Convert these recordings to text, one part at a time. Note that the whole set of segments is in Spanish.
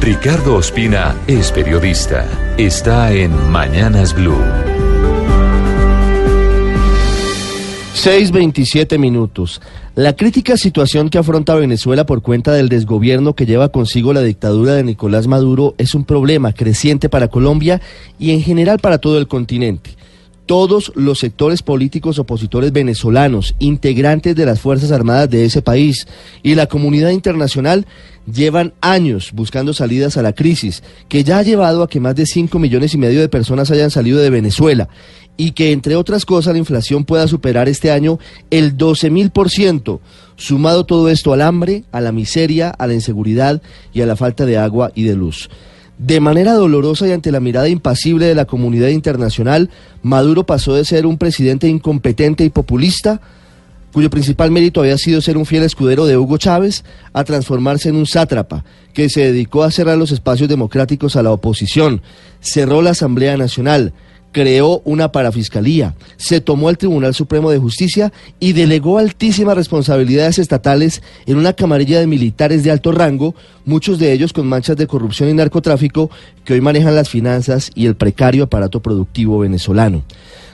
Ricardo Ospina es periodista. Está en Mañanas Blue. 6.27 minutos. La crítica situación que afronta Venezuela por cuenta del desgobierno que lleva consigo la dictadura de Nicolás Maduro es un problema creciente para Colombia y en general para todo el continente. Todos los sectores políticos opositores venezolanos, integrantes de las Fuerzas Armadas de ese país y la comunidad internacional llevan años buscando salidas a la crisis, que ya ha llevado a que más de 5 millones y medio de personas hayan salido de Venezuela y que, entre otras cosas, la inflación pueda superar este año el 12 mil por ciento, sumado todo esto al hambre, a la miseria, a la inseguridad y a la falta de agua y de luz. De manera dolorosa y ante la mirada impasible de la comunidad internacional, Maduro pasó de ser un presidente incompetente y populista, cuyo principal mérito había sido ser un fiel escudero de Hugo Chávez, a transformarse en un sátrapa que se dedicó a cerrar los espacios democráticos a la oposición, cerró la Asamblea Nacional, creó una parafiscalía, se tomó el Tribunal Supremo de Justicia y delegó altísimas responsabilidades estatales en una camarilla de militares de alto rango, muchos de ellos con manchas de corrupción y narcotráfico que hoy manejan las finanzas y el precario aparato productivo venezolano.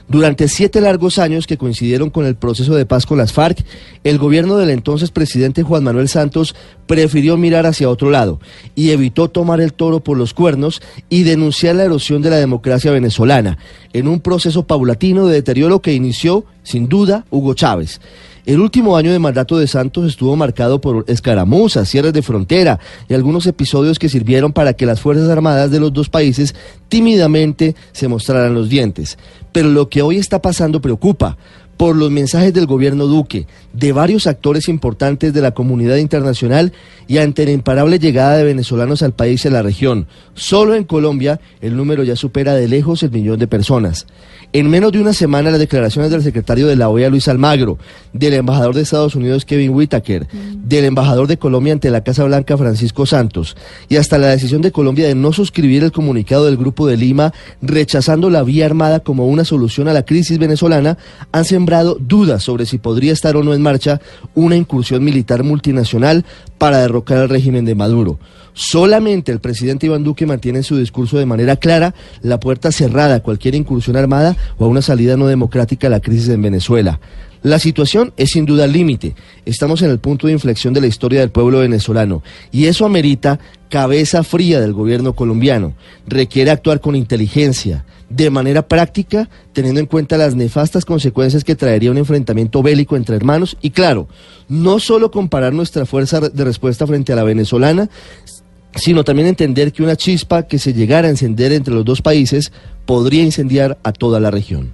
Durante siete largos años que coincidieron con el proceso de paz con las FARC, el gobierno del entonces presidente Juan Manuel Santos prefirió mirar hacia otro lado y evitó tomar el toro por los cuernos y denunciar la erosión de la democracia venezolana en un proceso paulatino de deterioro que inició, sin duda, Hugo Chávez. El último año de mandato de Santos estuvo marcado por escaramuzas, cierres de frontera y algunos episodios que sirvieron para que las Fuerzas Armadas de los dos países tímidamente se mostraran los dientes. Pero lo que hoy está pasando preocupa por los mensajes del gobierno Duque, de varios actores importantes de la comunidad internacional y ante la imparable llegada de venezolanos al país y a la región. Solo en Colombia el número ya supera de lejos el millón de personas. En menos de una semana las declaraciones del secretario de la OEA Luis Almagro, del embajador de Estados Unidos Kevin Whitaker, del embajador de Colombia ante la Casa Blanca Francisco Santos y hasta la decisión de Colombia de no suscribir el comunicado del Grupo de Lima rechazando la vía armada como una solución a la crisis venezolana han sembrado dudas sobre si podría estar o no en marcha una incursión militar multinacional para derrocar al régimen de Maduro. Solamente el presidente Iván Duque mantiene en su discurso de manera clara la puerta cerrada a cualquier incursión armada o a una salida no democrática a la crisis en Venezuela. La situación es sin duda límite. Estamos en el punto de inflexión de la historia del pueblo venezolano y eso amerita cabeza fría del gobierno colombiano. Requiere actuar con inteligencia, de manera práctica, teniendo en cuenta las nefastas consecuencias que traería un enfrentamiento bélico entre hermanos y claro, no solo comparar nuestra fuerza de respuesta frente a la venezolana, sino también entender que una chispa que se llegara a encender entre los dos países podría incendiar a toda la región.